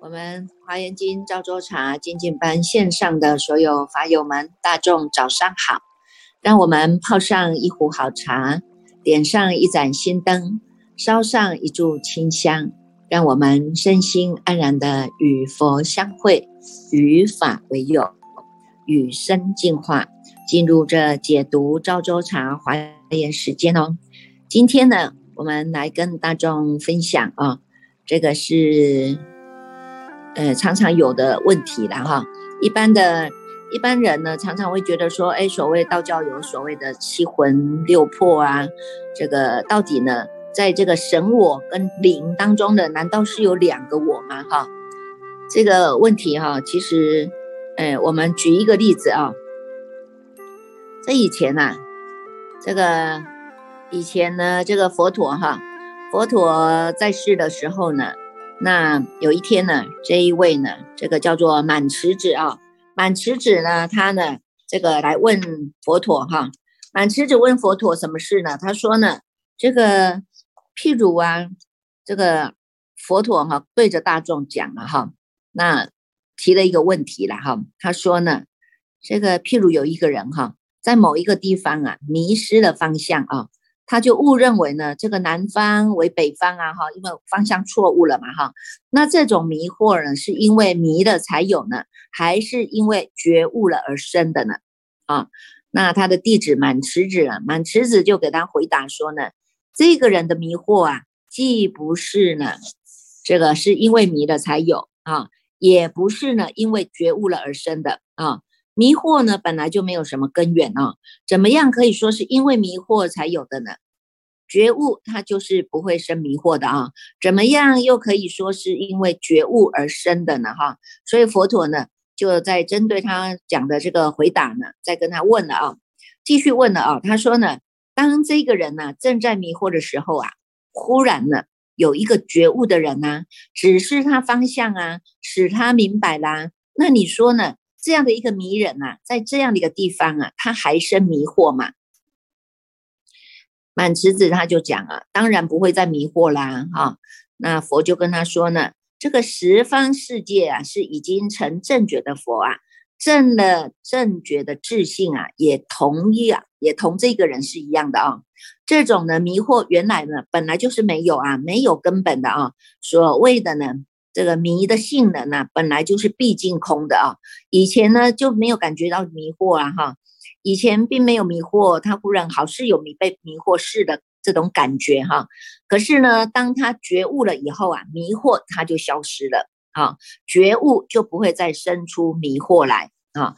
我们华严经赵州茶精进班线上的所有法友们，大众早上好！让我们泡上一壶好茶，点上一盏心灯，烧上一炷清香，让我们身心安然的与佛相会，与法为友，与生进化，进入这解读赵州茶华严时间哦。今天呢，我们来跟大众分享啊，这个是。呃，常常有的问题了哈。一般的一般人呢，常常会觉得说，哎，所谓道教有所谓的七魂六魄啊，这个到底呢，在这个神我跟灵当中的，难道是有两个我吗？哈，这个问题哈，其实，呃，我们举一个例子啊，在以前呐，这个以前呢，这个佛陀哈，佛陀在世的时候呢。那有一天呢，这一位呢，这个叫做满池子啊，满池子呢，他呢，这个来问佛陀哈，满池子问佛陀什么事呢？他说呢，这个譬如啊，这个佛陀哈对着大众讲了哈，那提了一个问题了哈，他说呢，这个譬如有一个人哈，在某一个地方啊，迷失了方向啊。他就误认为呢，这个南方为北方啊，哈，因为方向错误了嘛，哈。那这种迷惑呢，是因为迷了才有呢，还是因为觉悟了而生的呢？啊，那他的弟子满池子啊，满池子就给他回答说呢，这个人的迷惑啊，既不是呢，这个是因为迷了才有啊，也不是呢，因为觉悟了而生的啊。迷惑呢，本来就没有什么根源啊，怎么样可以说是因为迷惑才有的呢？觉悟它就是不会生迷惑的啊，怎么样又可以说是因为觉悟而生的呢？哈，所以佛陀呢就在针对他讲的这个回答呢，在跟他问了啊，继续问了啊，他说呢，当这个人呢正在迷惑的时候啊，忽然呢有一个觉悟的人呢，指示他方向啊，使他明白啦，那你说呢？这样的一个迷人啊，在这样的一个地方啊，他还生迷惑嘛？满池子他就讲啊，当然不会再迷惑啦，哈。那佛就跟他说呢，这个十方世界啊，是已经成正觉的佛啊，正了正觉的智性啊，也同一啊，也同这个人是一样的啊。这种呢迷惑，原来呢本来就是没有啊，没有根本的啊，所谓的呢。这个迷的性能呢，本来就是毕竟空的啊。以前呢就没有感觉到迷惑啊，哈。以前并没有迷惑，他忽然好似有迷被迷惑似的这种感觉哈。可是呢，当他觉悟了以后啊，迷惑他就消失了啊，觉悟就不会再生出迷惑来啊。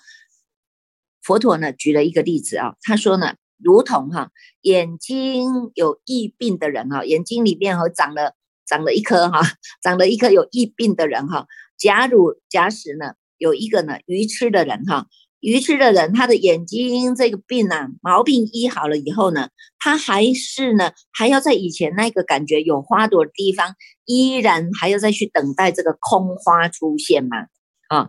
佛陀呢举了一个例子啊，他说呢，如同哈眼睛有疫病的人哈，眼睛里面和长了。长了一颗哈，长了一颗有疫病的人哈。假如假使呢，有一个呢愚痴的人哈，愚痴的人他的眼睛这个病啊毛病医好了以后呢，他还是呢还要在以前那个感觉有花朵的地方，依然还要再去等待这个空花出现吗？啊，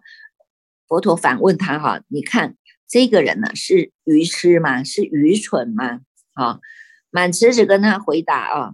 佛陀反问他哈，你看这个人呢是愚痴吗？是愚蠢吗？啊，满池子跟他回答啊。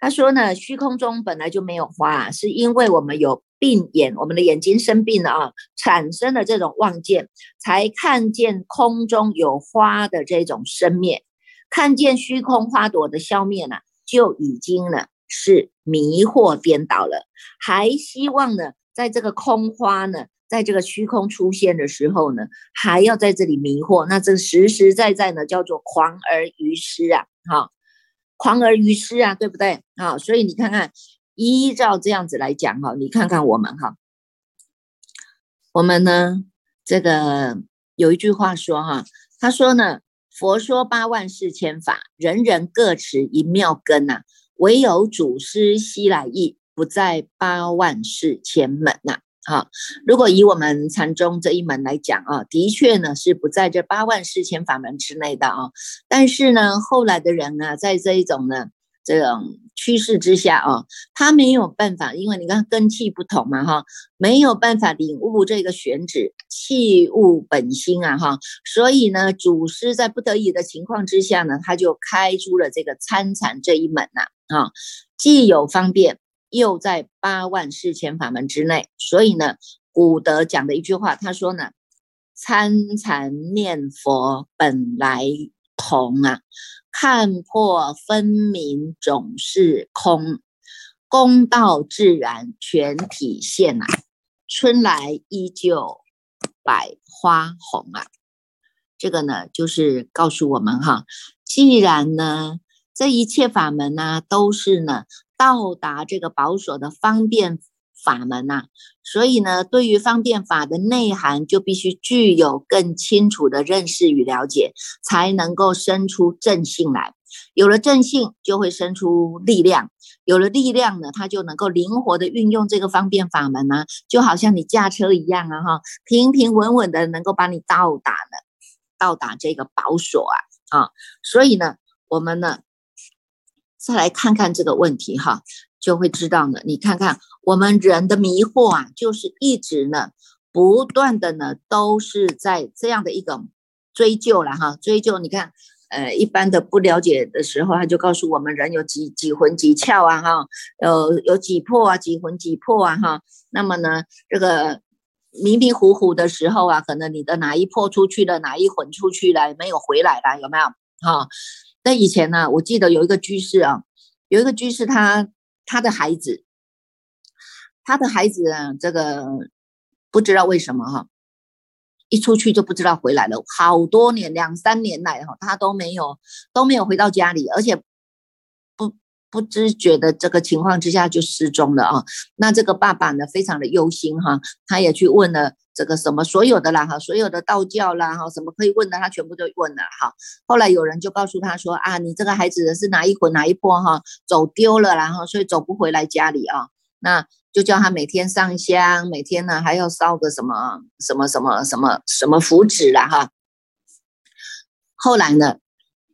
他说呢，虚空中本来就没有花，是因为我们有病眼，我们的眼睛生病了啊，产生了这种望见，才看见空中有花的这种生灭，看见虚空花朵的消灭呢，就已经呢是迷惑颠倒了，还希望呢，在这个空花呢，在这个虚空出现的时候呢，还要在这里迷惑，那这实实在在呢叫做狂而愚痴啊，哈。狂而愚痴啊，对不对啊？所以你看看，依照这样子来讲哈，你看看我们哈，我们呢，这个有一句话说哈，他说呢，佛说八万四千法，人人各持一妙根呐，唯有祖师西来意，不在八万四千门呐。好，如果以我们禅宗这一门来讲啊，的确呢是不在这八万四千法门之内的啊。但是呢，后来的人啊，在这一种呢这种趋势之下啊，他没有办法，因为你看根气不同嘛哈，没有办法领悟这个选址器物本心啊哈，所以呢，祖师在不得已的情况之下呢，他就开出了这个参禅这一门呐啊，既有方便，又在八万四千法门之内，所以呢，古德讲的一句话，他说呢，参禅念佛本来同啊。看破分明总是空，公道自然全体现啊！春来依旧百花红啊！这个呢，就是告诉我们哈，既然呢，这一切法门呢，都是呢，到达这个宝所的方便。法门呐，所以呢，对于方便法的内涵，就必须具有更清楚的认识与了解，才能够生出正性来。有了正性，就会生出力量。有了力量呢，它就能够灵活的运用这个方便法门啊，就好像你驾车一样啊，哈，平平稳稳的能够把你到达了，到达这个宝所啊，啊，所以呢，我们呢，再来看看这个问题哈。就会知道呢。你看看我们人的迷惑啊，就是一直呢，不断的呢，都是在这样的一种追究了哈，追究。你看，呃，一般的不了解的时候，他就告诉我们，人有几几魂几窍啊哈，有有几魄啊，几魂几魄啊哈。那么呢，这个迷迷糊糊的时候啊，可能你的哪一魄出去了，哪一魂出去了，没有回来了，有没有？哈，那以前呢，我记得有一个居士啊，有一个居士他。他的孩子，他的孩子啊，这个不知道为什么哈，一出去就不知道回来了，好多年两三年来哈，他都没有都没有回到家里，而且不不知觉的这个情况之下就失踪了啊。那这个爸爸呢，非常的忧心哈，他也去问了。这个什么所有的啦哈，所有的道教啦哈，什么可以问的他全部都问了哈。后来有人就告诉他说啊，你这个孩子是哪一魂哪一魄哈，走丢了然后所以走不回来家里啊。那就叫他每天上香，每天呢还要烧个什么什么什么什么什么符纸啦哈。后来呢，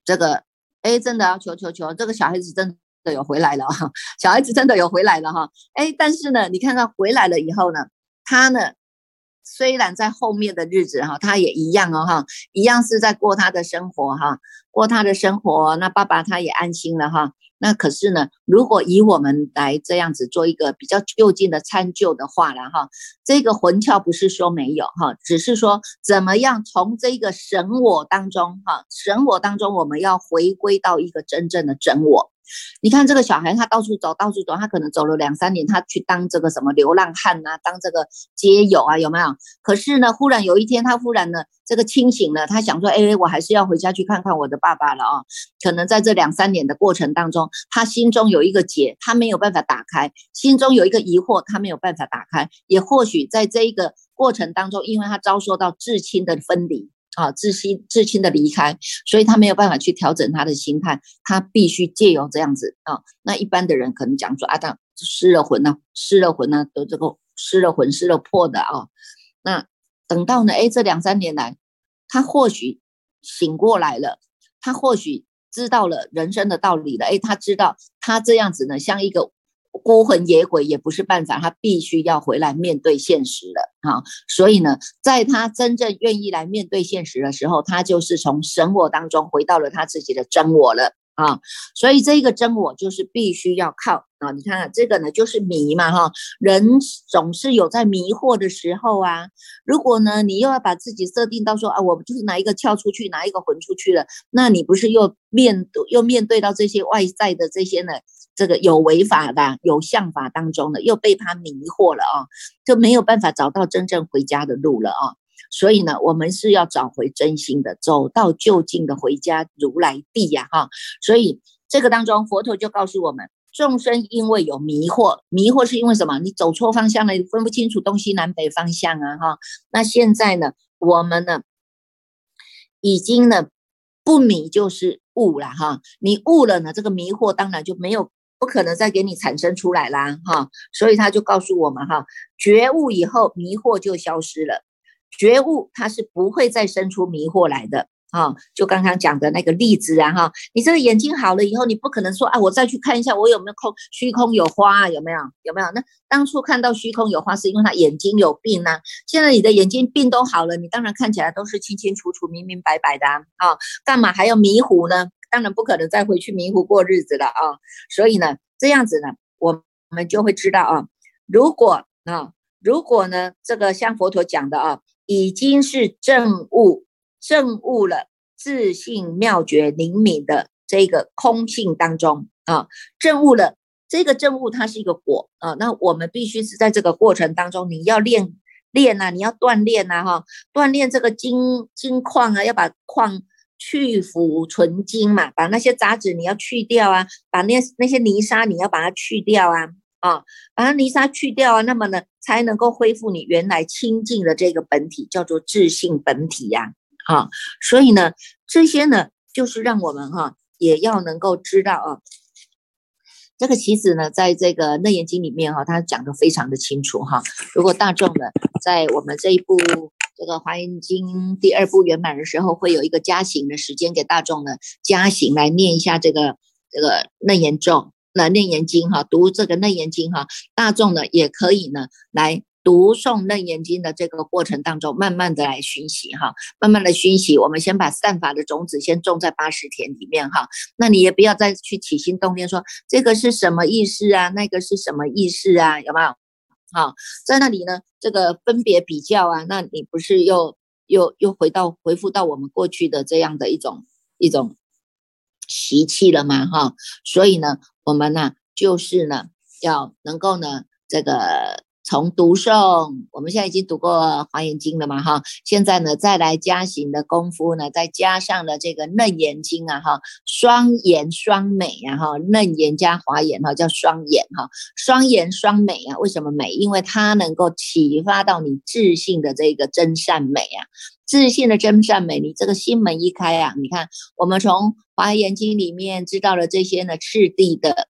这个哎真的要求求求，这个小孩子真的有回来了哈，小孩子真的有回来了哈。哎，但是呢，你看他回来了以后呢，他呢。虽然在后面的日子哈，他也一样哦哈，一样是在过他的生活哈，过他的生活，那爸爸他也安心了哈。那可是呢，如果以我们来这样子做一个比较就近的参究的话了哈，这个魂窍不是说没有哈，只是说怎么样从这个神我当中哈，神我当中我们要回归到一个真正的真我。你看这个小孩，他到处走，到处走，他可能走了两三年，他去当这个什么流浪汉呐，当这个街友啊，有没有？可是呢，忽然有一天，他忽然呢，这个清醒了，他想说，哎，我还是要回家去看看我的爸爸了啊。可能在这两三年的过程当中，他心中有一个结，他没有办法打开；心中有一个疑惑，他没有办法打开。也或许在这一个过程当中，因为他遭受到至亲的分离。啊，至亲至亲的离开，所以他没有办法去调整他的心态，他必须借由这样子啊。那一般的人可能讲说啊，他失了魂呢，失了魂呢，都这个失了魂、失了魄的啊。那等到呢，哎，这两三年来，他或许醒过来了，他或许知道了人生的道理了，哎，他知道他这样子呢，像一个。孤魂野鬼也不是办法，他必须要回来面对现实了啊！所以呢，在他真正愿意来面对现实的时候，他就是从神我当中回到了他自己的真我了啊！所以这个真我就是必须要靠啊！你看看这个呢，就是迷嘛哈，人总是有在迷惑的时候啊。如果呢，你又要把自己设定到说啊，我就是哪一个跳出去，哪一个魂出去了，那你不是又面对又面对到这些外在的这些呢？这个有违法的，有相法当中的，又被他迷惑了啊，就没有办法找到真正回家的路了啊。所以呢，我们是要找回真心的，走到就近的回家如来地呀哈。所以这个当中，佛陀就告诉我们，众生因为有迷惑，迷惑是因为什么？你走错方向了，分不清楚东西南北方向啊哈。那现在呢，我们呢，已经呢不迷就是悟了哈。你悟了呢，这个迷惑当然就没有。不可能再给你产生出来啦，哈，所以他就告诉我们哈，觉悟以后迷惑就消失了，觉悟它是不会再生出迷惑来的啊，就刚刚讲的那个例子啊，哈，你这个眼睛好了以后，你不可能说啊，我再去看一下我有没有空虚空有花，有没有？有没有？那当初看到虚空有花，是因为他眼睛有病呢。现在你的眼睛病都好了，你当然看起来都是清清楚楚、明明白白的啊，干嘛还要迷糊呢？当然不可能再回去迷糊过日子了啊。所以呢，这样子呢，我们就会知道啊，如果啊，如果呢，这个像佛陀讲的啊，已经是正悟。证悟了自信妙觉灵敏的这个空性当中啊，证悟了这个证悟，它是一个果啊。那我们必须是在这个过程当中，你要练练呐，你要锻炼呐，哈，锻炼这个金金矿啊，要把矿去腐存精嘛，把那些杂质你要去掉啊，把那那些泥沙你要把它去掉啊，啊，把它泥沙去掉啊，那么呢，才能够恢复你原来清净的这个本体，叫做自信本体呀。啊，所以呢，这些呢，就是让我们哈也要能够知道啊，这个其实呢，在这个《楞严经》里面哈，他讲的非常的清楚哈。如果大众呢，在我们这一部这个《华严经》第二部圆满的时候，会有一个加行的时间给大众呢加行来念一下这个这个楞严咒、那楞严经哈，读这个楞严经哈，大众呢也可以呢来。读诵楞严经的这个过程当中，慢慢的来熏习哈，慢慢的熏习。我们先把善法的种子先种在八十田里面哈。那你也不要再去起心动念说这个是什么意思啊，那个是什么意思啊，有没有？好，在那里呢，这个分别比较啊，那你不是又又又回到回复到我们过去的这样的一种一种习气了吗？哈，所以呢，我们呢就是呢要能够呢这个。从读诵，我们现在已经读过《华严经》了嘛，哈，现在呢再来加行的功夫呢，再加上了这个《楞严经》啊，哈，双严双美啊，哈，《楞严》加《华严》哈，叫双严哈，双严双美啊，为什么美？因为它能够启发到你自信的这个真善美啊，自信的真善美，你这个心门一开啊，你看，我们从《华严经》里面知道了这些呢，次第的。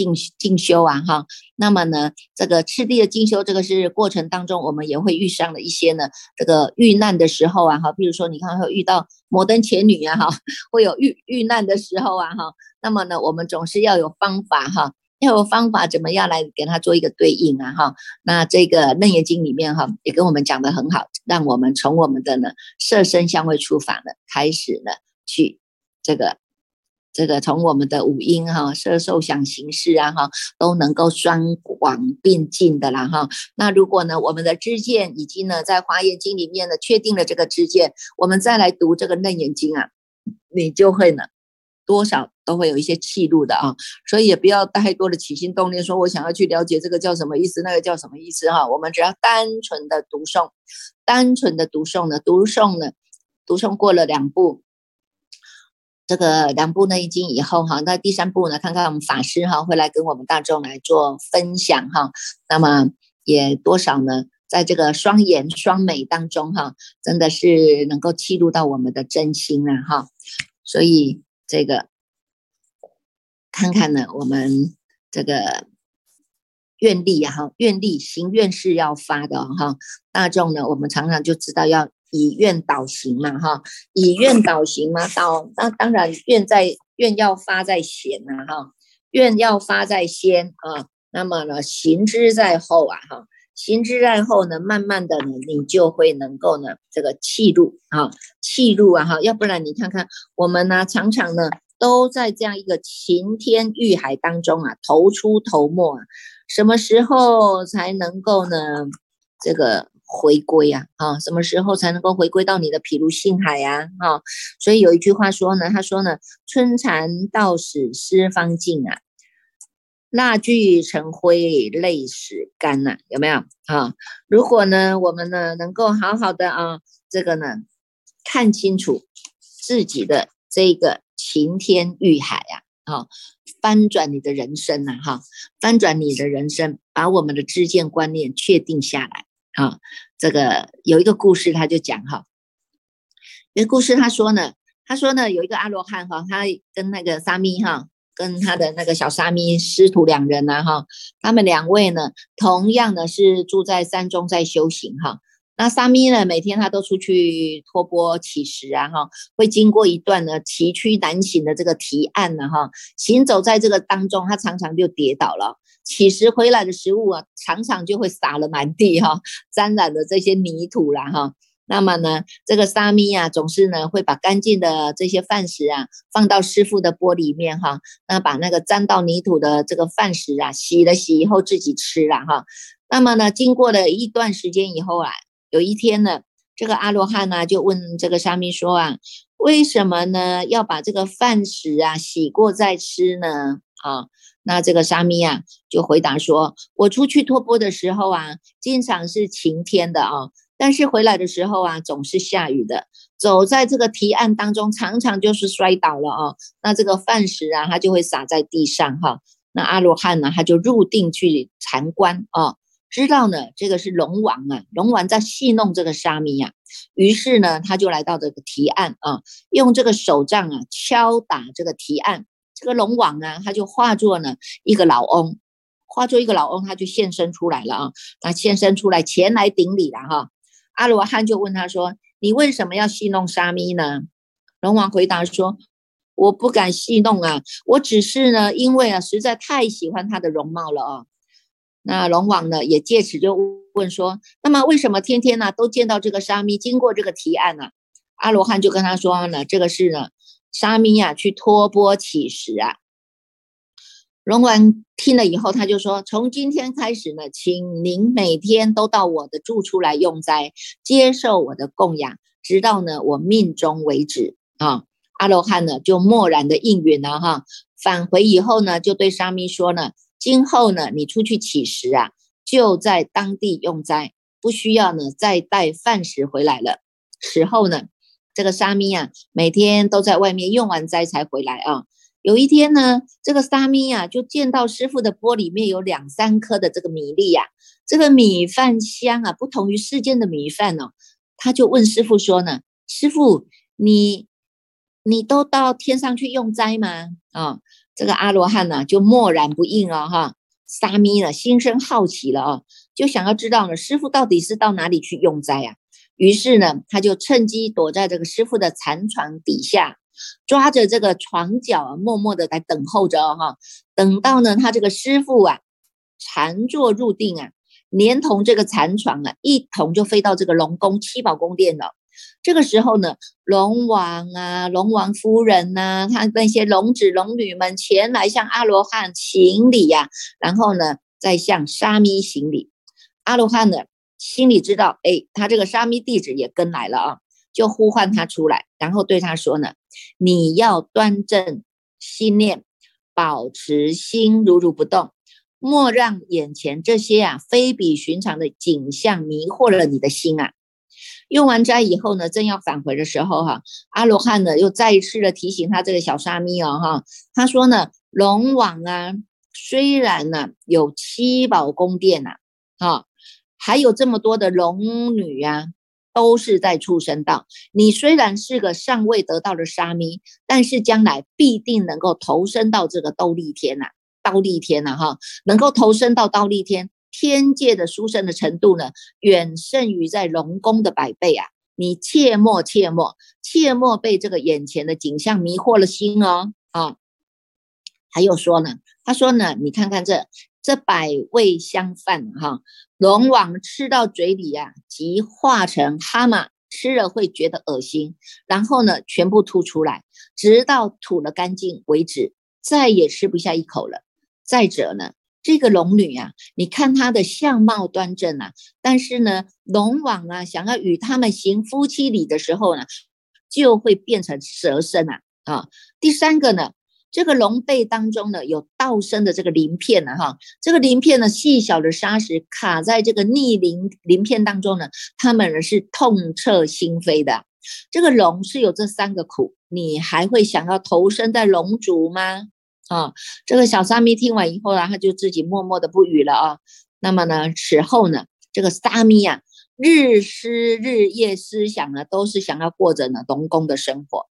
进进修啊，哈，那么呢，这个次第的进修，这个是过程当中我们也会遇上了一些呢，这个遇难的时候啊，哈，比如说你看会遇到摩登前女啊，哈，会有遇遇难的时候啊，哈，那么呢，我们总是要有方法哈，要有方法怎么样来给他做一个对应啊，哈，那这个楞严经里面哈也跟我们讲的很好，让我们从我们的呢色身相位出法呢开始呢去这个。这个从我们的五音哈色受想行识啊哈都能够双广并进的啦哈。那如果呢我们的知见已经呢在华严经里面呢确定了这个知见，我们再来读这个楞严经啊，你就会呢多少都会有一些气路的啊。所以也不要太多的起心动念，说我想要去了解这个叫什么意思，那个叫什么意思哈。我们只要单纯的读诵，单纯的读诵呢，读诵呢，读诵过了两步。这个两部呢已经以后哈，那第三部呢，看看我们法师哈会来跟我们大众来做分享哈。那么也多少呢，在这个双眼双美当中哈，真的是能够记录到我们的真心啊哈。所以这个看看呢，我们这个愿力啊哈，愿力行愿是要发的哈。大众呢，我们常常就知道要。以愿导行嘛，哈，以愿导行嘛，导那当然愿在愿要发在前呐，哈，愿要发在先啊，那么呢行之在后啊，哈，行之在后呢，慢慢的呢，你就会能够呢这个气入啊，气入啊，哈，要不然你看看我们呢，常常呢都在这样一个晴天欲海当中啊，头出头没啊，什么时候才能够呢这个？回归呀，啊，什么时候才能够回归到你的毗卢性海呀？啊，所以有一句话说呢，他说呢，春蚕到死丝方尽啊，蜡炬成灰泪始干呐，有没有啊？如果呢，我们呢能够好好的啊，这个呢看清楚自己的这个晴天欲海呀，啊，翻转你的人生呐，哈，翻转你的人生，把我们的知见观念确定下来。啊，这个有一个故事，他就讲哈，一个故事，他说呢，他说呢，有一个阿罗汉哈，他跟那个沙弥哈，跟他的那个小沙弥师徒两人呢哈，他们两位呢，同样呢是住在山中在修行哈，那沙弥呢，每天他都出去托钵乞食啊，哈，会经过一段呢崎岖难行的这个堤岸呢，哈，行走在这个当中，他常常就跌倒了。乞食回来的食物啊，常常就会撒了满地哈，沾染了这些泥土了哈。那么呢，这个沙弥啊，总是呢会把干净的这些饭食啊放到师傅的钵里面哈，那把那个沾到泥土的这个饭食啊洗了洗以后自己吃了哈。那么呢，经过了一段时间以后啊，有一天呢，这个阿罗汉呢就问这个沙弥说啊，为什么呢要把这个饭食啊洗过再吃呢？啊，那这个沙弥啊就回答说，我出去托钵的时候啊，经常是晴天的啊。但是回来的时候啊，总是下雨的。走在这个堤岸当中，常常就是摔倒了啊。那这个饭食啊，它就会洒在地上哈。那阿罗汉呢，他就入定去参观啊，知道呢这个是龙王啊，龙王在戏弄这个沙弥呀。于是呢，他就来到这个堤岸啊，用这个手杖啊敲打这个堤岸。这个龙王啊，他就化作呢一个老翁，化作一个老翁，他就现身出来了啊。那现身出来前来顶礼了哈。阿罗汉就问他说：“你为什么要戏弄沙弥呢？”龙王回答说：“我不敢戏弄啊，我只是呢，因为啊，实在太喜欢他的容貌了啊。”那龙王呢，也借此就问说：“那么为什么天天呢都见到这个沙弥经过这个提案呢？”阿罗汉就跟他说呢：“这个是呢，沙弥呀去托钵乞食啊。”龙王听了以后，他就说：“从今天开始呢，请您每天都到我的住处来用斋，接受我的供养，直到呢我命中为止。”啊，阿罗汉呢就默然的应允了哈。返回以后呢，就对沙弥说呢：“今后呢，你出去乞食啊，就在当地用斋，不需要呢再带饭食回来了。”此后呢，这个沙弥啊，每天都在外面用完斋才回来啊。有一天呢，这个沙弥呀就见到师傅的钵里面有两三颗的这个米粒呀，这个米饭香啊，不同于世间的米饭哦。他就问师傅说呢：“师傅，你你都到天上去用斋吗？”啊，这个阿罗汉呢就默然不应啊哈。沙弥呢心生好奇了啊，就想要知道呢师傅到底是到哪里去用斋呀？于是呢，他就趁机躲在这个师傅的禅床底下。抓着这个床脚啊，默默的在等候着哈。等到呢，他这个师傅啊，禅坐入定啊，连同这个禅床啊，一同就飞到这个龙宫七宝宫殿了。这个时候呢，龙王啊，龙王夫人呐，他那些龙子龙女们前来向阿罗汉行礼呀，然后呢，再向沙弥行礼。阿罗汉呢，心里知道，哎，他这个沙弥弟子也跟来了啊。就呼唤他出来，然后对他说呢：“你要端正心念，保持心如如不动，莫让眼前这些啊非比寻常的景象迷惑了你的心啊。”用完斋以后呢，正要返回的时候，哈，阿罗汉呢又再一次的提醒他这个小沙弥哦，哈，他说呢：“龙王啊，虽然呢有七宝宫殿呐，啊，还有这么多的龙女呀。”都是在畜生道。你虽然是个尚未得到的沙弥，但是将来必定能够投身到这个斗立天呐，刀立天呐，哈，能够投身到刀立天，天界的殊胜的程度呢，远胜于在龙宫的百倍啊！你切莫切莫切莫被这个眼前的景象迷惑了心哦，啊！还有说呢，他说呢，你看看这。这百味香饭哈，龙王吃到嘴里呀，即化成蛤蟆，吃了会觉得恶心，然后呢，全部吐出来，直到吐了干净为止，再也吃不下一口了。再者呢，这个龙女啊，你看她的相貌端正啊，但是呢，龙王啊，想要与他们行夫妻礼的时候呢，就会变成蛇身啊啊。第三个呢。这个龙背当中呢，有道生的这个鳞片呢，哈，这个鳞片呢，细小的砂石卡在这个逆鳞鳞片当中呢，他们呢是痛彻心扉的。这个龙是有这三个苦，你还会想要投身在龙族吗？啊，这个小沙弥听完以后呢，他就自己默默的不语了啊。那么呢，此后呢，这个沙弥啊，日思日夜思想呢，都是想要过着呢龙宫的生活。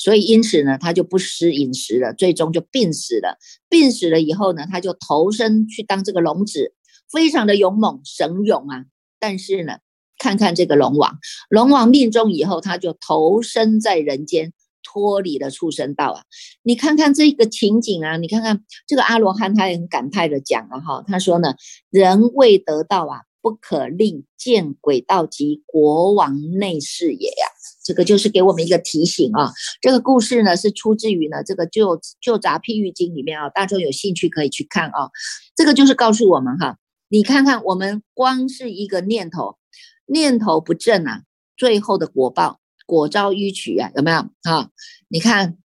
所以，因此呢，他就不食饮食了，最终就病死了。病死了以后呢，他就投身去当这个龙子，非常的勇猛神勇啊。但是呢，看看这个龙王，龙王命中以后，他就投身在人间，脱离了畜生道啊！你看看这个情景啊，你看看这个阿罗汉，他也很感慨的讲了哈，他说呢，人未得道啊，不可令见鬼道及国王内侍也呀。这个就是给我们一个提醒啊。这个故事呢，是出自于呢这个旧旧杂譬喻经里面啊，大众有兴趣可以去看啊。这个就是告诉我们哈，你看看我们光是一个念头。念头不正啊，最后的果报果遭迂曲啊，有没有啊？你看，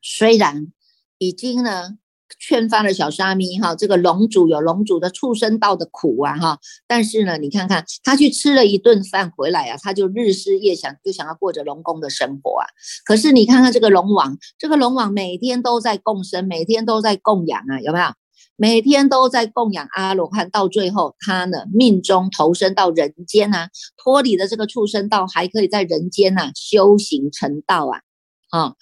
虽然已经呢劝发了小沙弥哈，这个龙主有龙主的畜生道的苦啊哈，但是呢，你看看他去吃了一顿饭回来啊，他就日思夜想，就想要过着龙宫的生活啊。可是你看看这个龙王，这个龙王每天都在供生，每天都在供养啊，有没有？每天都在供养阿罗汉，到最后他呢命中投身到人间呐，脱离了这个畜生道，还可以在人间呐修行成道啊，啊，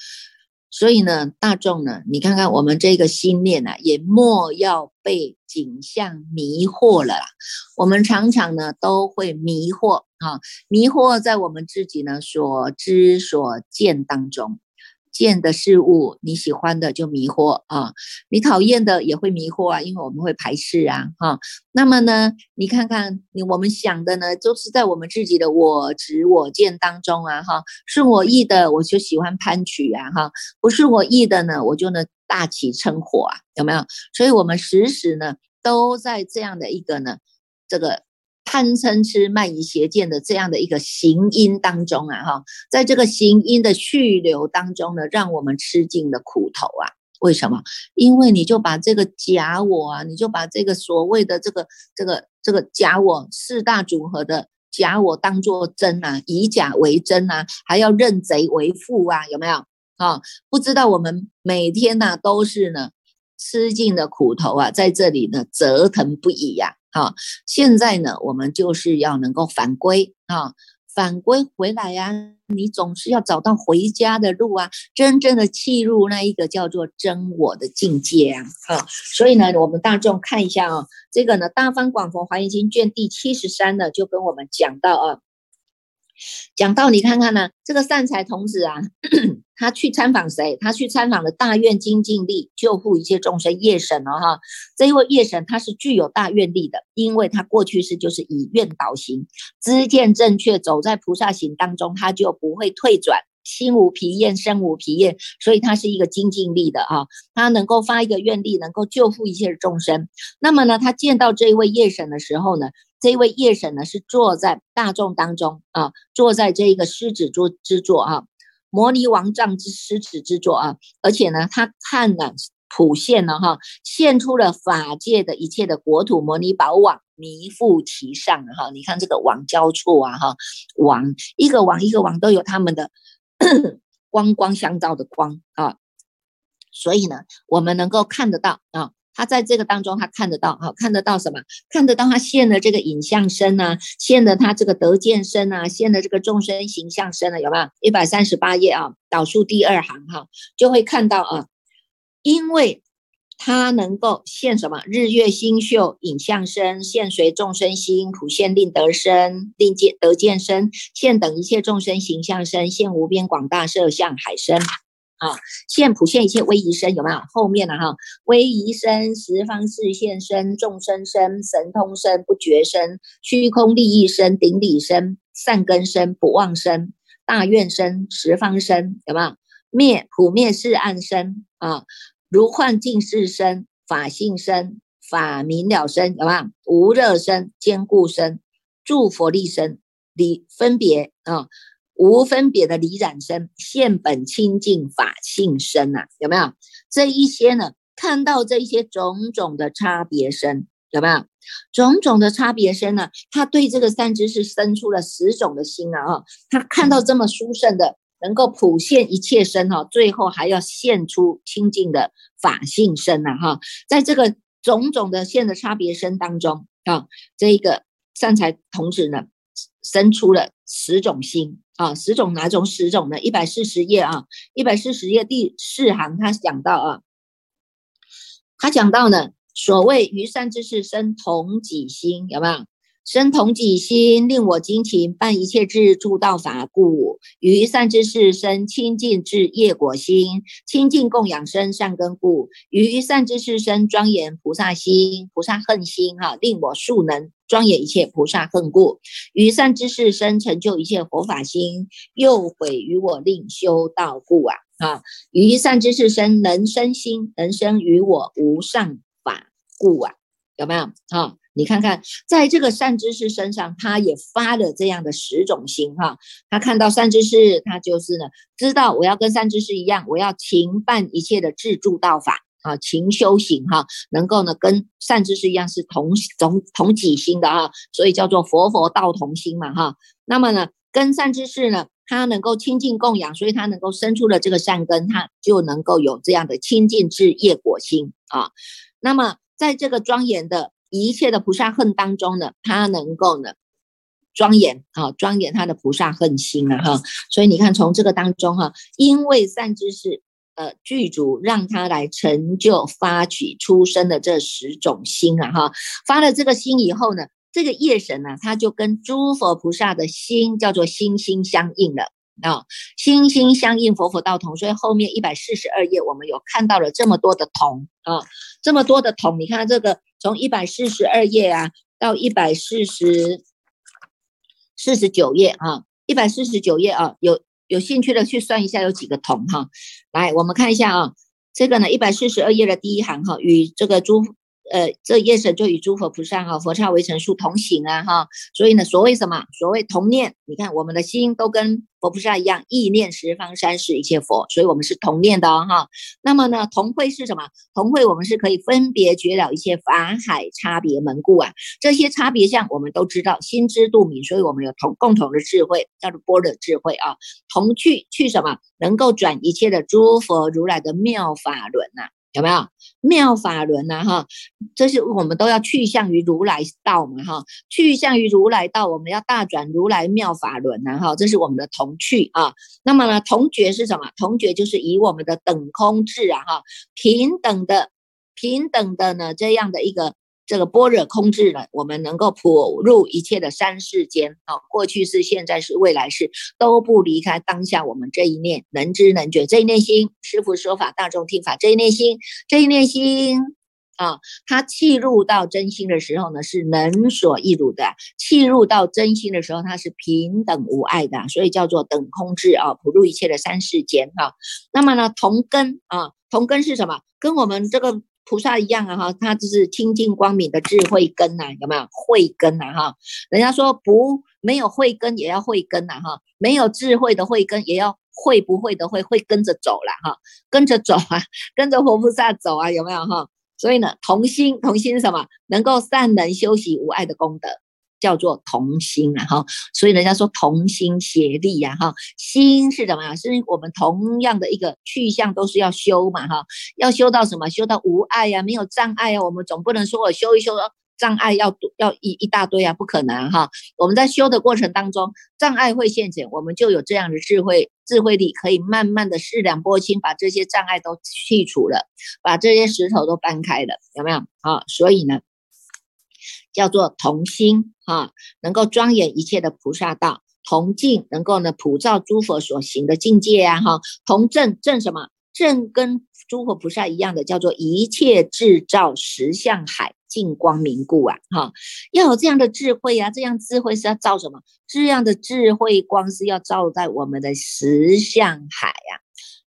所以呢，大众呢，你看看我们这个心念呐，也莫要被景象迷惑了啦。我们常常呢都会迷惑啊，迷惑在我们自己呢所知所见当中。见的事物，你喜欢的就迷惑啊，你讨厌的也会迷惑啊，因为我们会排斥啊，哈。那么呢，你看看你我们想的呢，都是在我们自己的我执我见当中啊，哈。顺我意的，我就喜欢攀取啊，哈。不是我意的呢，我就呢大起嗔火啊，有没有？所以我们时时呢都在这样的一个呢，这个。贪嗔痴慢疑邪见的这样的一个行因当中啊，哈，在这个行因的去流当中呢，让我们吃尽了苦头啊。为什么？因为你就把这个假我啊，你就把这个所谓的这个这个这个假我四大组合的假我当做真啊，以假为真啊，还要认贼为父啊，有没有？啊，不知道我们每天呢都是呢吃尽了苦头啊，在这里呢折腾不已呀。好，现在呢，我们就是要能够返归啊，返归回来呀，你总是要找到回家的路啊，真正的契入那一个叫做真我的境界啊，好，所以呢，我们大众看一下啊，这个呢，《大方广佛华严经》卷第七十三呢，就跟我们讲到啊。讲到你看看呢，这个善财童子啊，他去参访谁？他去参访了大愿精进力救护一切众生夜神了哈。这一位夜神他是具有大愿力的，因为他过去是就是以愿导行，知见正确，走在菩萨行当中，他就不会退转，心无疲厌，身无疲厌，所以他是一个精进力的啊。他能够发一个愿力，能够救护一切众生。那么呢，他见到这一位夜神的时候呢？这位夜神呢，是坐在大众当中啊，坐在这一个狮子座之座啊，摩尼王杖之狮子之座啊，而且呢，他看了普现了哈，现出了法界的一切的国土，摩尼宝网弥覆其上哈，你看这个网交错啊哈，网一个网一个网都有他们的 光光相照的光啊，所以呢，我们能够看得到啊。他在这个当中，他看得到，哈，看得到什么？看得到他现的这个影像身啊，现的他这个得见身啊，现的这个众生形象身啊，有没有？一百三十八页啊，导数第二行哈，就会看到啊，因为他能够现什么？日月星宿影像身，现随众生心，普现令得身，令见得见身，现等一切众生形象身，现无边广大色相海身。啊，现普现一切威仪身有没有？后面呢？哈，威仪身、十方四现身、众生身、神通身、不觉身、虚空利益身、顶礼身、善根身、不忘身、大愿身、十方身有没有？灭普灭世暗身啊，如幻境世身、法性身、法明了身有没有？无热身、坚固身、助佛力身、离分别啊。无分别的离染身，现本清净法性身啊，有没有这一些呢？看到这一些种种的差别身，有没有种种的差别身呢？他对这个三知识生出了十种的心啊！啊，他看到这么殊胜的，能够普现一切身哈，最后还要现出清净的法性身呐！哈，在这个种种的现的差别身当中啊，这一个善财童子呢，生出了十种心。啊，十种哪种十种呢？一百四十页啊，一百四十页第四行，他讲到啊，他讲到呢，所谓于善之事生同己心，有没有？生同己心，令我精勤办一切智助道法故。于善知识生清净智业果心，清净供养生善根故。于善知识生庄严菩萨心，菩萨恨心哈，令我速能庄严一切菩萨恨故。于善知识生成就一切佛法心，又毁于我令修道故啊啊！于善知识生能生心，能生于我无上法故啊，有没有啊？你看看，在这个善知识身上，他也发了这样的十种心哈。他看到善知识，他就是呢，知道我要跟善知识一样，我要勤办一切的自助道法啊，勤修行哈，能够呢跟善知识一样是同同同己心的啊，所以叫做佛佛道同心嘛哈。那么呢，跟善知识呢，他能够亲近供养，所以他能够生出了这个善根，他就能够有这样的亲近智业果心啊。那么在这个庄严的。一切的菩萨恨当中呢，他能够呢庄严啊，庄严他的菩萨恨心啊哈，所以你看从这个当中哈，因为善知识呃具足，让他来成就发起出生的这十种心啊哈，发了这个心以后呢，这个业神呢，他就跟诸佛菩萨的心叫做心心相应了。啊，心心相印，佛佛道同，所以后面一百四十二页，我们有看到了这么多的同啊，这么多的同。你看这个，从一百四十二页啊，到一百四十四十九页啊，一百四十九页啊，有有兴趣的去算一下有几个同哈。来，我们看一下啊，这个呢，一百四十二页的第一行哈，与这个诸。呃，这业神就与诸佛菩萨哈，佛刹为成数同行啊哈，所以呢，所谓什么？所谓同念，你看我们的心都跟佛菩萨一样，意念十方三世一切佛，所以我们是同念的哈。那么呢，同会是什么？同会我们是可以分别绝了一切法海差别门故啊，这些差别相我们都知道，心知肚明，所以我们有同共同的智慧，叫做般若智慧啊。同去去什么？能够转一切的诸佛如来的妙法轮呐。有没有妙法轮呐？哈，这是我们都要去向于如来道嘛？哈，去向于如来道，我们要大转如来妙法轮呐？哈，这是我们的同趣啊。那么呢，同觉是什么？同觉就是以我们的等空智啊，哈，平等的、平等的呢，这样的一个。这个般若空智呢，我们能够普入一切的三世间啊，过去是、现在是、未来是，都不离开当下我们这一念能知能觉这一念心。师父说法，大众听法这一念心，这一念心啊，它契入到真心的时候呢，是能所易入的；契入到真心的时候，它是平等无碍的，所以叫做等空智啊，普入一切的三世间哈。那么呢，同根啊，同根是什么？跟我们这个。菩萨一样啊哈，他就是清净光明的智慧根呐，有没有慧根呐哈？人家说不没有慧根也要慧根呐哈，没有智慧的慧根也要会不会的会会跟着走了哈，跟着走啊，跟着活菩萨走啊，有没有哈？所以呢，同心同心是什么？能够善能修习无碍的功德。叫做同心啊哈，所以人家说同心协力呀哈，心是什么？是我们同样的一个去向，都是要修嘛哈，要修到什么？修到无碍呀，没有障碍啊。我们总不能说我修一修障碍要要一一大堆啊，不可能哈。我们在修的过程当中，障碍会现前，我们就有这样的智慧智慧力，可以慢慢的四两拨清，把这些障碍都去除了，把这些石头都搬开了，有没有啊？所以呢。叫做同心哈，能够庄严一切的菩萨道；同境能够呢普照诸佛所行的境界呀哈；同正正什么正跟诸佛菩萨一样的，叫做一切制造实相海净光明故啊哈。要有这样的智慧啊，这样智慧是要照什么？这样的智慧光是要照在我们的实相海呀。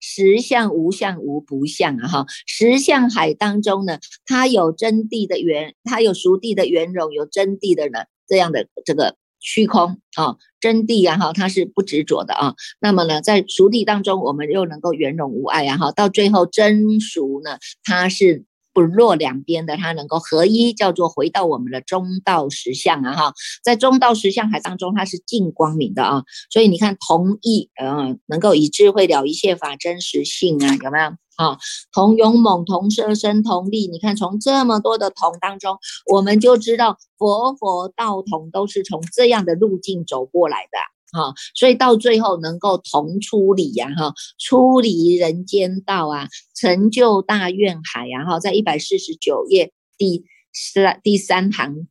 实相无相无不相啊哈，实相海当中呢，它有真谛的圆，它有熟谛的圆融，有真谛的呢这样的这个虚空啊，真谛啊哈，它是不执着的啊。那么呢，在熟谛当中，我们又能够圆融无碍啊哈，到最后真熟呢，它是。不落两边的，它能够合一，叫做回到我们的中道实相啊哈，在中道实相海当中，它是净光明的啊，所以你看同意，嗯，能够以智慧了一切法真实性啊，有没有啊？同勇猛，同舍身，同力，你看从这么多的同当中，我们就知道佛佛道同都是从这样的路径走过来的。哈，所以到最后能够同出离呀，哈，出离人间道啊，成就大愿海呀，哈，在一百四十九页第三第三行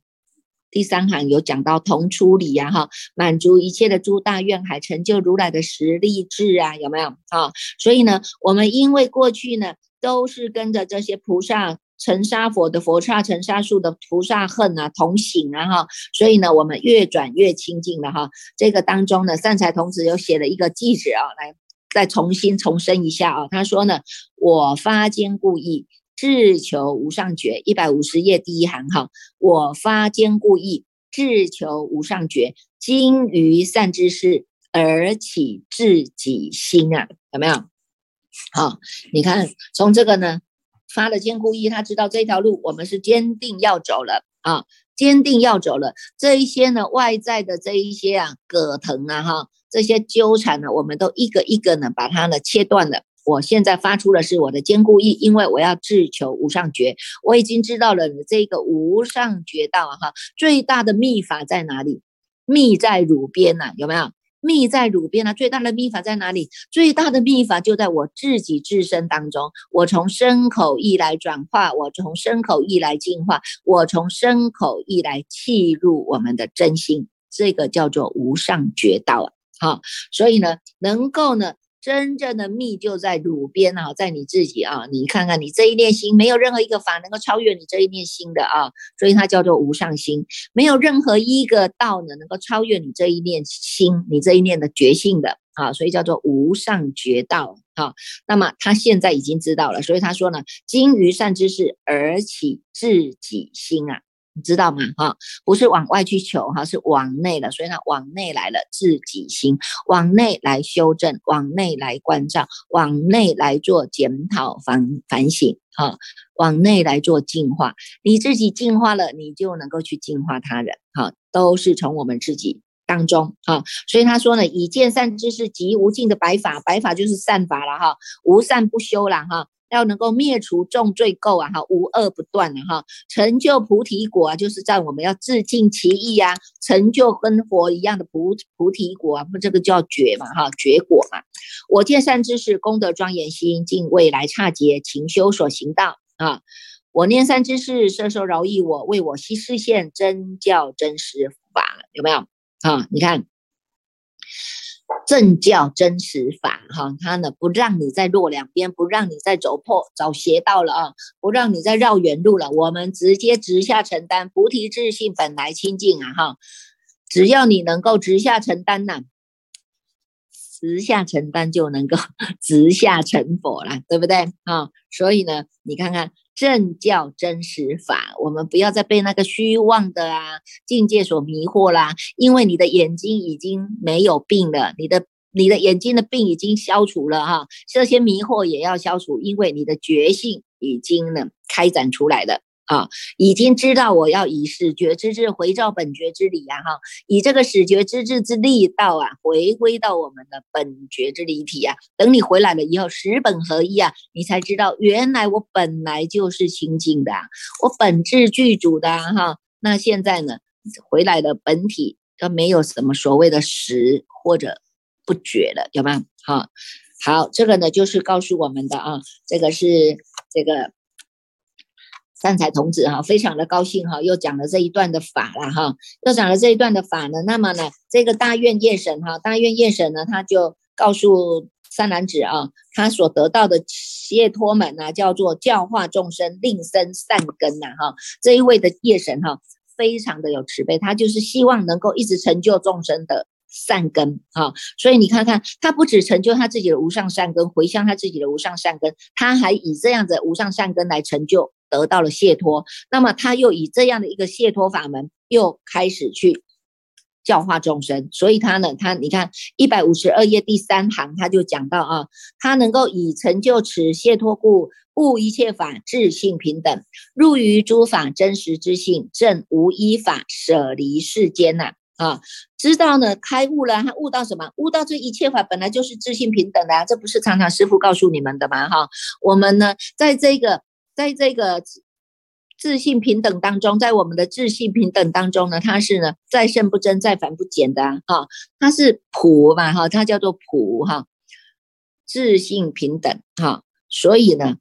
第三行有讲到同出离呀，哈，满足一切的诸大愿海，成就如来的实力智啊，有没有啊？所以呢，我们因为过去呢都是跟着这些菩萨。尘沙佛的佛刹，尘沙树的菩萨恨啊，同行啊哈，所以呢，我们越转越清净了哈。这个当中呢，善财童子有写了一个记子啊，来再重新重申一下啊。他说呢，我发坚固意，志求无上觉，一百五十页第一行哈。我发坚固意，志求无上觉，精于善知识，而起自己心啊，有没有？好，你看从这个呢。发了坚固意，他知道这条路我们是坚定要走了啊，坚定要走了。这一些呢，外在的这一些啊，葛藤啊，哈，这些纠缠呢，我们都一个一个呢，把它呢切断了。我现在发出的是我的坚固意，因为我要自求无上觉，我已经知道了你这个无上觉道哈，最大的秘法在哪里？秘在汝边呐，有没有？秘在汝边啊！最大的秘法在哪里？最大的秘法就在我自己自身当中。我从身口意来转化，我从身口意来净化，我从身口意来契入我们的真心。这个叫做无上绝道啊！好，所以呢，能够呢。真正的密就在汝边啊，在你自己啊，你看看你这一念心，没有任何一个法能够超越你这一念心的啊，所以它叫做无上心，没有任何一个道呢能够超越你这一念心，你这一念的觉性的啊，所以叫做无上觉道啊。那么他现在已经知道了，所以他说呢，精于善知识而起自己心啊。你知道吗？哈，不是往外去求，哈，是往内了。所以呢，往内来了，自己心往内来修正，往内来关照，往内来做检讨、反反省，哈，往内来做净化。你自己净化了，你就能够去净化他人，哈，都是从我们自己当中，哈。所以他说呢，以见善知识即无尽的白法，白法就是善法了，哈，无善不修了，哈。要能够灭除重罪垢啊，哈，无恶不断哈，成就菩提果啊，就是在我们要自尽其意呀，成就跟佛一样的菩菩提果啊，不这个叫觉嘛，哈，觉果嘛。我见善知识功德庄严心，尽未来差劫勤修所行道啊。我念善知识摄受饶益我，为我悉示现真教真实法，有没有啊？你看。正教真实法，哈，他呢不让你再落两边，不让你再走破走邪道了啊，不让你再绕远路了。我们直接直下承担，菩提自信本来清净啊，哈，只要你能够直下承担呐，直下承担就能够 直下成佛了，对不对啊？所以呢，你看看。正教真实法，我们不要再被那个虚妄的啊境界所迷惑啦。因为你的眼睛已经没有病了，你的你的眼睛的病已经消除了哈，这些迷惑也要消除，因为你的觉性已经呢开展出来了。啊，已经知道我要以始觉之智回照本觉之理呀，哈，以这个始觉之智之力道啊，回归到我们的本觉之理体啊。等你回来了以后，十本合一啊，你才知道原来我本来就是清净的，啊我本质具足的哈。那现在呢，回来的本体都没有什么所谓的实或者不觉了，有吗？好，好，这个呢就是告诉我们的啊，这个是这个。三才童子哈，非常的高兴哈，又讲了这一段的法了哈，又讲了这一段的法呢。那么呢，这个大愿夜神哈，大愿夜神呢，他就告诉三男子啊，他所得到的解脱门呢，叫做教化众生，令生善根呐哈。这一位的夜神哈，非常的有慈悲，他就是希望能够一直成就众生的善根哈。所以你看看，他不止成就他自己的无上善根，回向他自己的无上善根，他还以这样的无上善根来成就。得到了解脱，那么他又以这样的一个解脱法门，又开始去教化众生。所以他呢，他你看一百五十二页第三行，他就讲到啊，他能够以成就此解脱故，悟一切法自性平等，入于诸法真实之性，正无一法舍离世间呐，啊知道呢开悟了，他悟到什么？悟到这一切法本来就是自信平等的啊，这不是常常师傅告诉你们的吗？哈，我们呢在这个。在这个自信平等当中，在我们的自信平等当中呢，它是呢再胜不增，再反不减的哈，它是普嘛哈，它叫做普哈，自信平等哈，所以呢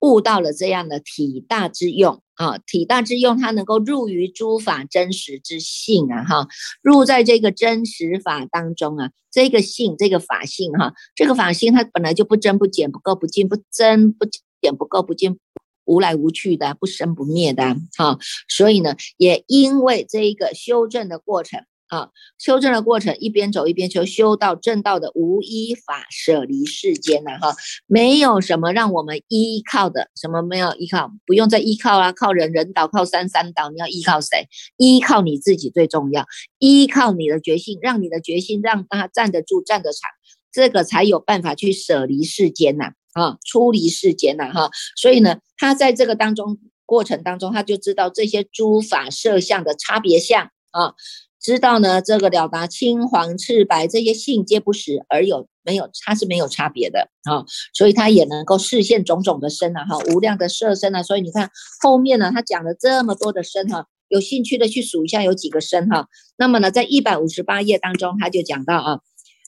悟到了这样的体大之用啊，体大之用，它能够入于诸法真实之性啊，哈，入在这个真实法当中啊，这个性，这个法性哈，这个法性它本来就不增不减，不垢不净，不增不减，不垢不净，无来无去的，不生不灭的，哈，所以呢，也因为这一个修正的过程。啊，修正的过程，一边走一边修，修到正道的无依法，舍离世间呐，哈，没有什么让我们依靠的，什么没有依靠，不用再依靠啊，靠人人倒，靠山山倒，你要依靠谁？依靠你自己最重要，依靠你的决心，让你的决心让他站得住，站得长，这个才有办法去舍离世间呐，啊，出离世间呐，哈，所以呢，他在这个当中过程当中，他就知道这些诸法色相的差别相啊。知道呢，这个了达青黄赤白这些性皆不实，而有没有它是没有差别的啊，所以它也能够视现种种的身啊，哈，无量的色身啊，所以你看后面呢，他讲了这么多的身哈，有兴趣的去数一下有几个身哈。那么呢，在一百五十八页当中，他就讲到啊，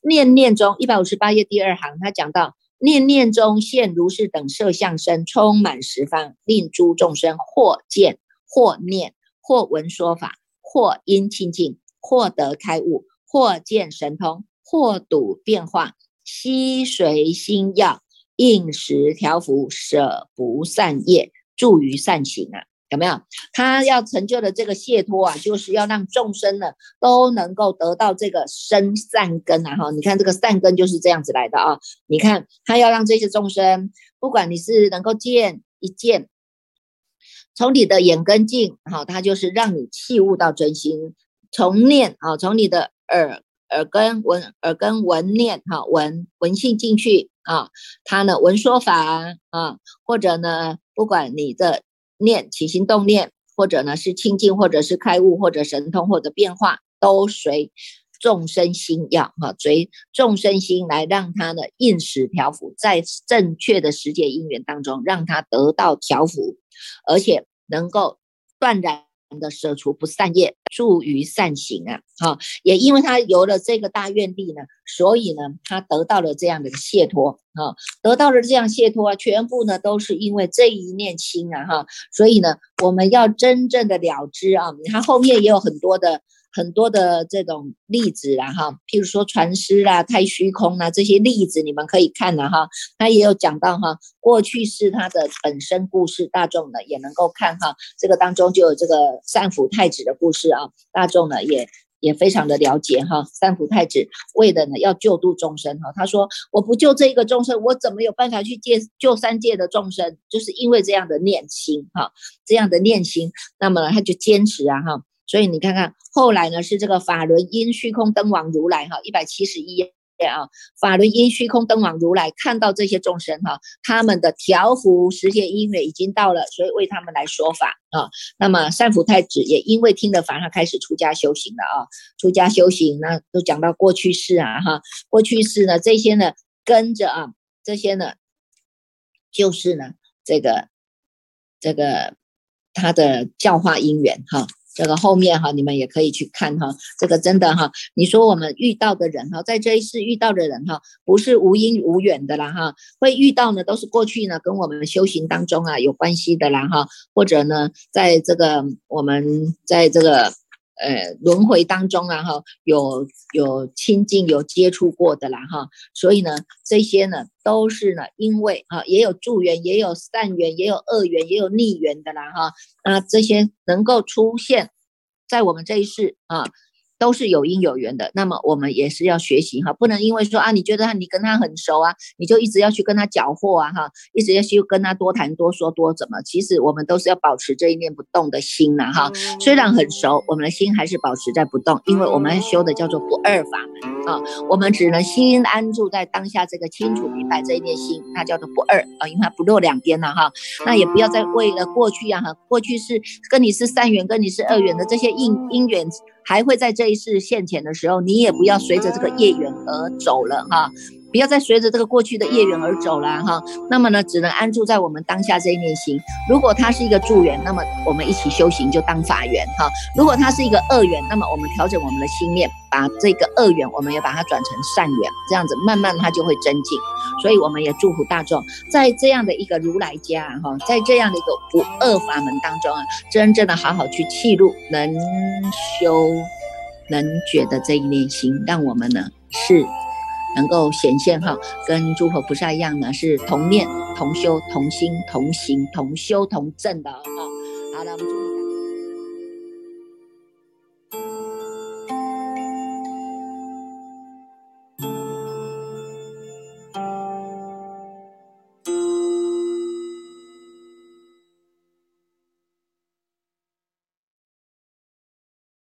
念念中一百五十八页第二行，他讲到念念中现如是等色相身，充满十方，令诸众生或见或念或闻说法，或因清净。获得开悟，或见神通，或睹变化，悉随心要，应时调伏，舍不善业，助于善行啊！有没有？他要成就的这个解脱啊，就是要让众生呢都能够得到这个生善根啊！哈，你看这个善根就是这样子来的啊！你看他要让这些众生，不管你是能够见一见，从你的眼根净，哈，他就是让你器悟到真心。从念啊，从你的耳耳根闻耳根闻念哈，闻闻性进去啊，他呢闻说法啊，或者呢，不管你的念起心动念，或者呢是清净，或者是开悟，或者神通，或者变化，都随众生心要哈，随众生心来让他呢应时调伏，在正确的时节因缘当中，让他得到调伏，而且能够断然。的舍除不善业，助于善行啊！哈，也因为他有了这个大愿力呢，所以呢，他得到了这样的一个解脱啊，得到了这样解脱啊，全部呢都是因为这一念心啊！哈，所以呢，我们要真正的了知啊，你看后面也有很多的。很多的这种例子啦，哈，譬如说传师啦、太虚空啦这些例子，你们可以看了哈。他也有讲到哈，过去是他的本身故事，大众呢也能够看哈。这个当中就有这个三福太子的故事啊，大众呢也也非常的了解哈。三福太子为的呢要救度众生哈，他说我不救这一个众生，我怎么有办法去救救三界的众生？就是因为这样的念心哈，这样的念心，那么呢他就坚持啊哈。所以你看看后来呢，是这个法轮因虚空灯王如来哈，一百七十一页啊，法轮因虚空灯王如来看到这些众生哈，他们的调伏时节因缘已经到了，所以为他们来说法啊。那么善福太子也因为听了法，他开始出家修行了啊。出家修行，那都讲到过去式啊哈，过去式呢这些呢跟着啊，这些呢就是呢这个这个他的教化因缘哈。这个后面哈，你们也可以去看哈。这个真的哈，你说我们遇到的人哈，在这一世遇到的人哈，不是无因无缘的啦哈，会遇到呢，都是过去呢跟我们修行当中啊有关系的啦哈，或者呢，在这个我们在这个。呃，轮回当中啊，哈，有有亲近、有接触过的啦，哈，所以呢，这些呢，都是呢，因为啊，也有助缘，也有善缘，也有恶缘，也有逆缘的啦，哈，那这些能够出现在我们这一世啊。都是有因有缘的，那么我们也是要学习哈，不能因为说啊，你觉得他你跟他很熟啊，你就一直要去跟他搅和啊哈，一直要去跟他多谈多说多怎么？其实我们都是要保持这一念不动的心呐哈，虽然很熟，我们的心还是保持在不动，因为我们修的叫做不二法门啊，我们只能心安住在当下这个清楚明白这一念心，它叫做不二啊，因为它不落两边了哈，那也不要再为了过去啊哈，过去是跟你是善缘，跟你是恶缘的这些因因缘。还会在这一世现前的时候，你也不要随着这个业缘而走了哈。不要再随着这个过去的业缘而走了哈。那么呢，只能安住在我们当下这一念心。如果它是一个助缘，那么我们一起修行就当法缘哈。如果它是一个恶缘，那么我们调整我们的心念，把这个恶缘，我们也把它转成善缘，这样子慢慢它就会增进。所以我们也祝福大众，在这样的一个如来家哈，在这样的一个不二法门当中啊，真正的好好去契入，能修能觉的这一念心，让我们呢是。能够显现哈，跟诸佛菩萨一样呢，是同念、同修、同心、同行、同修、同证的哈。好了，我们。